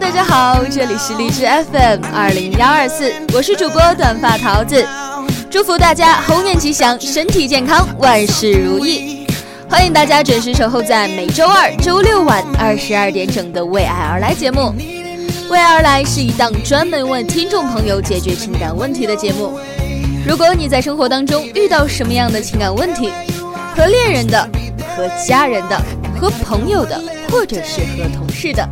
大家好，这里是荔枝 FM 二零幺二四，我是主播短发桃子，祝福大家猴年吉祥，身体健康，万事如意。欢迎大家准时守候在每周二、周六晚二十二点整的《为爱而来》节目。《为爱而来》是一档专门为听众朋友解决情感问题的节目。如果你在生活当中遇到什么样的情感问题，和恋人的、和家人的、和朋友的，或者是和同事的，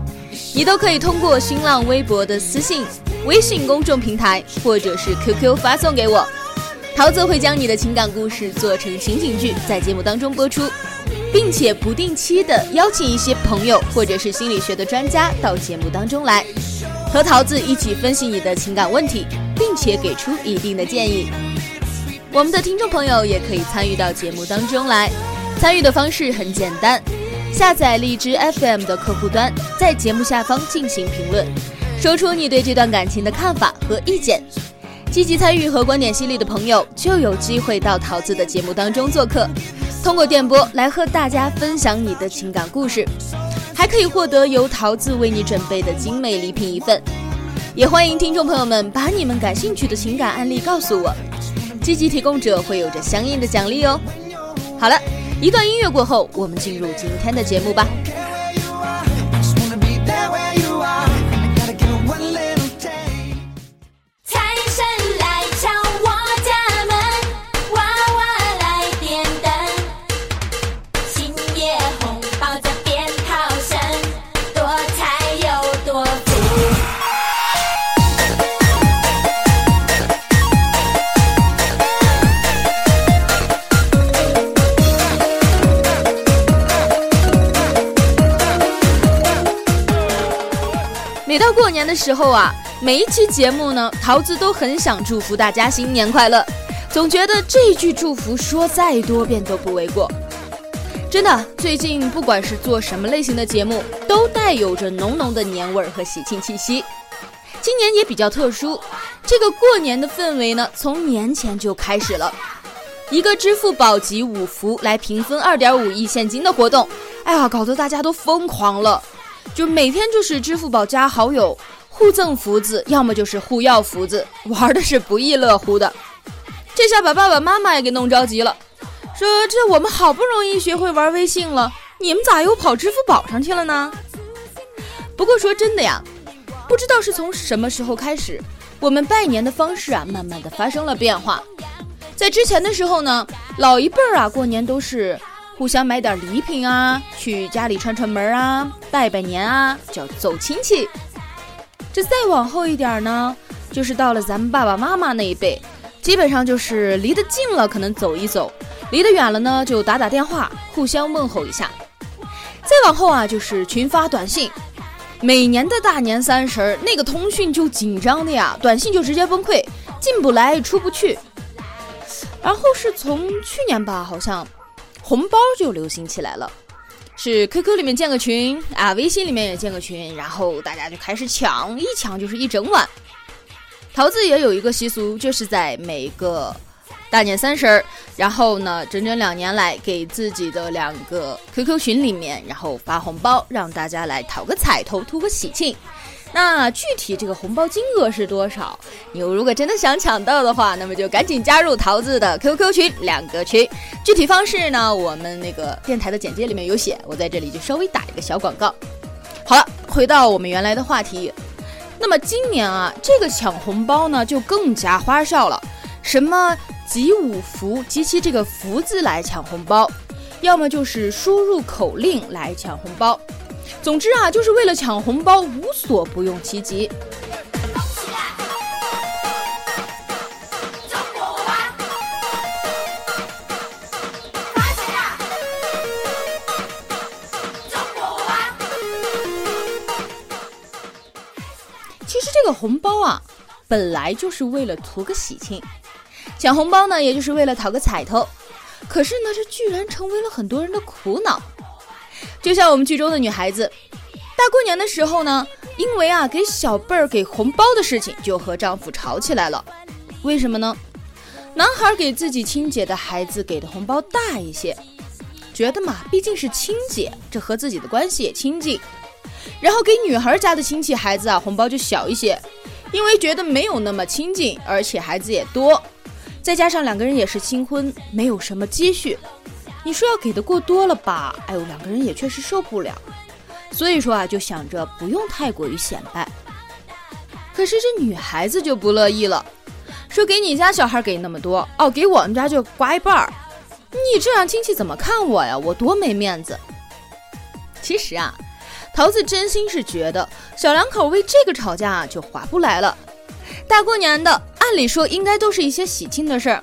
你都可以通过新浪微博的私信、微信公众平台或者是 QQ 发送给我。桃子会将你的情感故事做成情景剧，在节目当中播出，并且不定期的邀请一些朋友或者是心理学的专家到节目当中来，和桃子一起分析你的情感问题，并且给出一定的建议。我们的听众朋友也可以参与到节目当中来，参与的方式很简单，下载荔枝 FM 的客户端，在节目下方进行评论，说出你对这段感情的看法和意见。积极参与和观点犀利的朋友就有机会到桃子的节目当中做客，通过电波来和大家分享你的情感故事，还可以获得由桃子为你准备的精美礼品一份。也欢迎听众朋友们把你们感兴趣的情感案例告诉我，积极提供者会有着相应的奖励哦。好了，一段音乐过后，我们进入今天的节目吧。每到过年的时候啊，每一期节目呢，桃子都很想祝福大家新年快乐，总觉得这句祝福说再多遍都不为过。真的，最近不管是做什么类型的节目，都带有着浓浓的年味儿和喜庆气息。今年也比较特殊，这个过年的氛围呢，从年前就开始了。一个支付宝集五福来平分二点五亿现金的活动，哎呀，搞得大家都疯狂了。就每天就是支付宝加好友互赠福字，要么就是互要福字，玩的是不亦乐乎的。这下把爸爸妈妈也给弄着急了，说这我们好不容易学会玩微信了，你们咋又跑支付宝上去了呢？不过说真的呀，不知道是从什么时候开始，我们拜年的方式啊，慢慢的发生了变化。在之前的时候呢，老一辈儿啊，过年都是互相买点礼品啊，去家里串串门啊，拜拜年啊，叫走亲戚。这再往后一点呢，就是到了咱们爸爸妈妈那一辈，基本上就是离得近了可能走一走，离得远了呢就打打电话，互相问候一下。再往后啊，就是群发短信。每年的大年三十儿，那个通讯就紧张的呀，短信就直接崩溃，进不来出不去。然后是从去年吧，好像红包就流行起来了，是 QQ 里面建个群啊，微信里面也建个群，然后大家就开始抢，一抢就是一整晚。桃子也有一个习俗，就是在每个大年三十儿，然后呢，整整两年来给自己的两个 QQ 群里面，然后发红包，让大家来讨个彩头，图个喜庆。那具体这个红包金额是多少？你如果真的想抢到的话，那么就赶紧加入桃子的 QQ 群，两个群。具体方式呢，我们那个电台的简介里面有写，我在这里就稍微打一个小广告。好了，回到我们原来的话题，那么今年啊，这个抢红包呢就更加花哨了，什么集五福集齐这个福字来抢红包，要么就是输入口令来抢红包，总之啊，就是为了抢红包无所不用其极。其实这个红包啊，本来就是为了图个喜庆，抢红包呢，也就是为了讨个彩头。可是呢，这居然成为了很多人的苦恼。就像我们剧中的女孩子，大过年的时候呢，因为啊给小辈儿给红包的事情，就和丈夫吵起来了。为什么呢？男孩给自己亲姐的孩子给的红包大一些，觉得嘛，毕竟是亲姐，这和自己的关系也亲近。然后给女孩家的亲戚孩子啊，红包就小一些，因为觉得没有那么亲近，而且孩子也多，再加上两个人也是新婚，没有什么积蓄，你说要给的过多了吧？哎呦，两个人也确实受不了，所以说啊，就想着不用太过于显摆。可是这女孩子就不乐意了，说给你家小孩给那么多，哦，给我们家就刮一半儿，你这样亲戚怎么看我呀？我多没面子。其实啊。桃子真心是觉得小两口为这个吵架就划不来了。大过年的，按理说应该都是一些喜庆的事儿，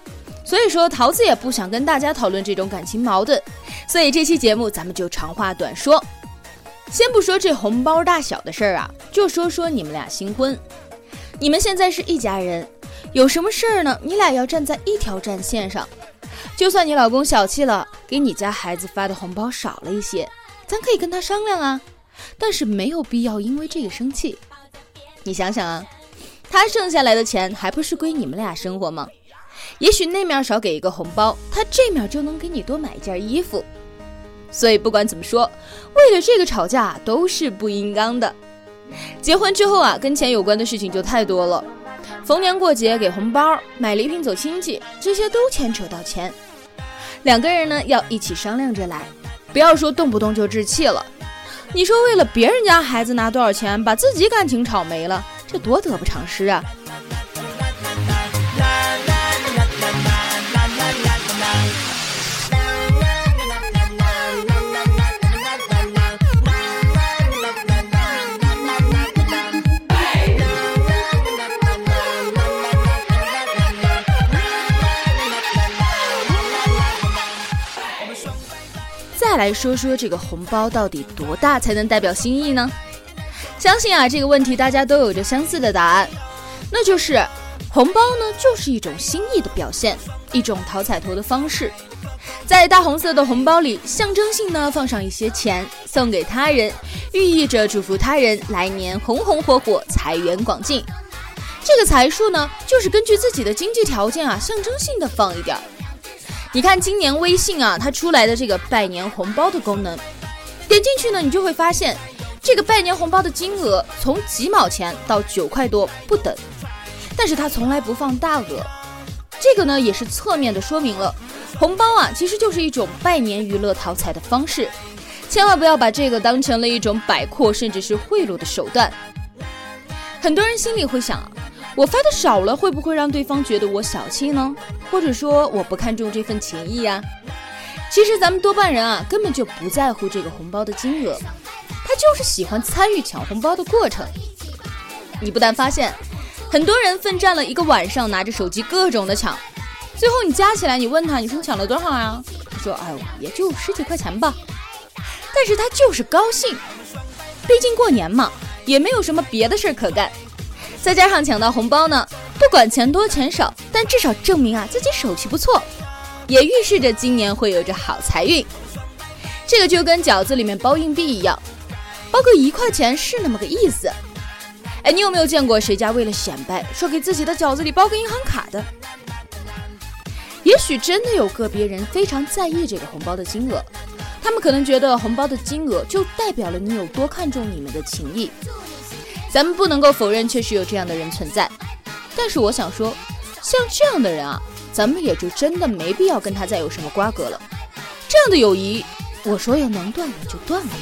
所以说桃子也不想跟大家讨论这种感情矛盾。所以这期节目咱们就长话短说，先不说这红包大小的事儿啊，就说说你们俩新婚，你们现在是一家人，有什么事儿呢？你俩要站在一条战线上。就算你老公小气了，给你家孩子发的红包少了一些，咱可以跟他商量啊。但是没有必要因为这个生气。你想想啊，他剩下来的钱还不是归你们俩生活吗？也许那面少给一个红包，他这面就能给你多买一件衣服。所以不管怎么说，为了这个吵架都是不应当的。结婚之后啊，跟钱有关的事情就太多了，逢年过节给红包、买礼品走亲戚，这些都牵扯到钱。两个人呢要一起商量着来，不要说动不动就置气了。你说为了别人家孩子拿多少钱，把自己感情吵没了，这多得不偿失啊！来说说这个红包到底多大才能代表心意呢？相信啊这个问题大家都有着相似的答案，那就是红包呢就是一种心意的表现，一种讨彩头的方式。在大红色的红包里，象征性呢放上一些钱送给他人，寓意着祝福他人来年红红火火，财源广进。这个财数呢就是根据自己的经济条件啊，象征性的放一点儿。你看今年微信啊，它出来的这个拜年红包的功能，点进去呢，你就会发现，这个拜年红包的金额从几毛钱到九块多不等，但是它从来不放大额，这个呢也是侧面的说明了，红包啊其实就是一种拜年娱乐讨彩的方式，千万不要把这个当成了一种摆阔甚至是贿赂的手段。很多人心里会想。我发的少了，会不会让对方觉得我小气呢？或者说我不看重这份情谊呀？其实咱们多半人啊，根本就不在乎这个红包的金额，他就是喜欢参与抢红包的过程。你不但发现很多人奋战了一个晚上，拿着手机各种的抢，最后你加起来，你问他，你说你抢了多少呀？他说，哎呦，也就十几块钱吧。但是他就是高兴，毕竟过年嘛，也没有什么别的事儿可干。再加上抢到红包呢，不管钱多钱少，但至少证明啊自己手气不错，也预示着今年会有着好财运。这个就跟饺子里面包硬币一样，包个一块钱是那么个意思。哎，你有没有见过谁家为了显摆，说给自己的饺子里包个银行卡的？也许真的有个别人非常在意这个红包的金额，他们可能觉得红包的金额就代表了你有多看重你们的情谊。咱们不能够否认，确实有这样的人存在。但是我想说，像这样的人啊，咱们也就真的没必要跟他再有什么瓜葛了。这样的友谊，我说要能断了就断了吧。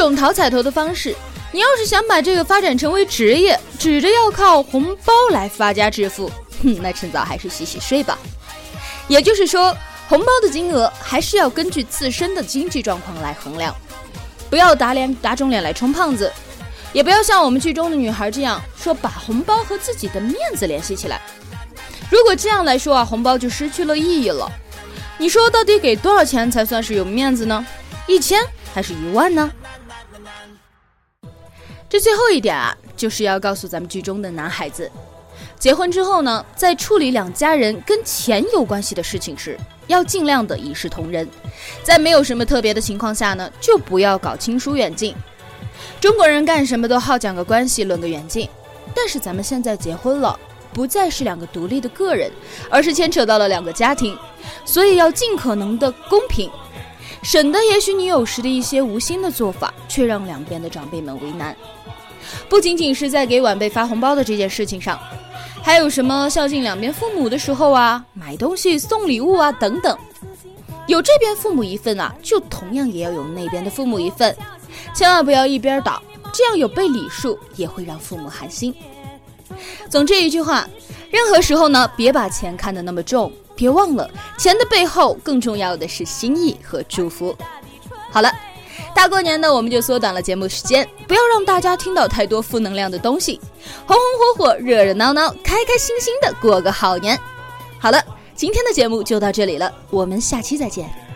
种讨彩头的方式，你要是想把这个发展成为职业，指着要靠红包来发家致富，哼，那趁早还是洗洗睡吧。也就是说，红包的金额还是要根据自身的经济状况来衡量，不要打脸打肿脸来充胖子，也不要像我们剧中的女孩这样说把红包和自己的面子联系起来。如果这样来说啊，红包就失去了意义了。你说到底给多少钱才算是有面子呢？一千还是一万呢？这最后一点啊，就是要告诉咱们剧中的男孩子，结婚之后呢，在处理两家人跟钱有关系的事情时，要尽量的一视同仁，在没有什么特别的情况下呢，就不要搞亲疏远近。中国人干什么都好讲个关系，论个远近，但是咱们现在结婚了，不再是两个独立的个人，而是牵扯到了两个家庭，所以要尽可能的公平。省得也许你有时的一些无心的做法，却让两边的长辈们为难。不仅仅是在给晚辈发红包的这件事情上，还有什么孝敬两边父母的时候啊，买东西送礼物啊等等，有这边父母一份啊，就同样也要有那边的父母一份，千万不要一边倒，这样有背礼数也会让父母寒心。总之一句话，任何时候呢，别把钱看得那么重。别忘了，钱的背后更重要的是心意和祝福。好了，大过年的我们就缩短了节目时间，不要让大家听到太多负能量的东西，红红火火、热热闹闹、开开心心的过个好年。好了，今天的节目就到这里了，我们下期再见。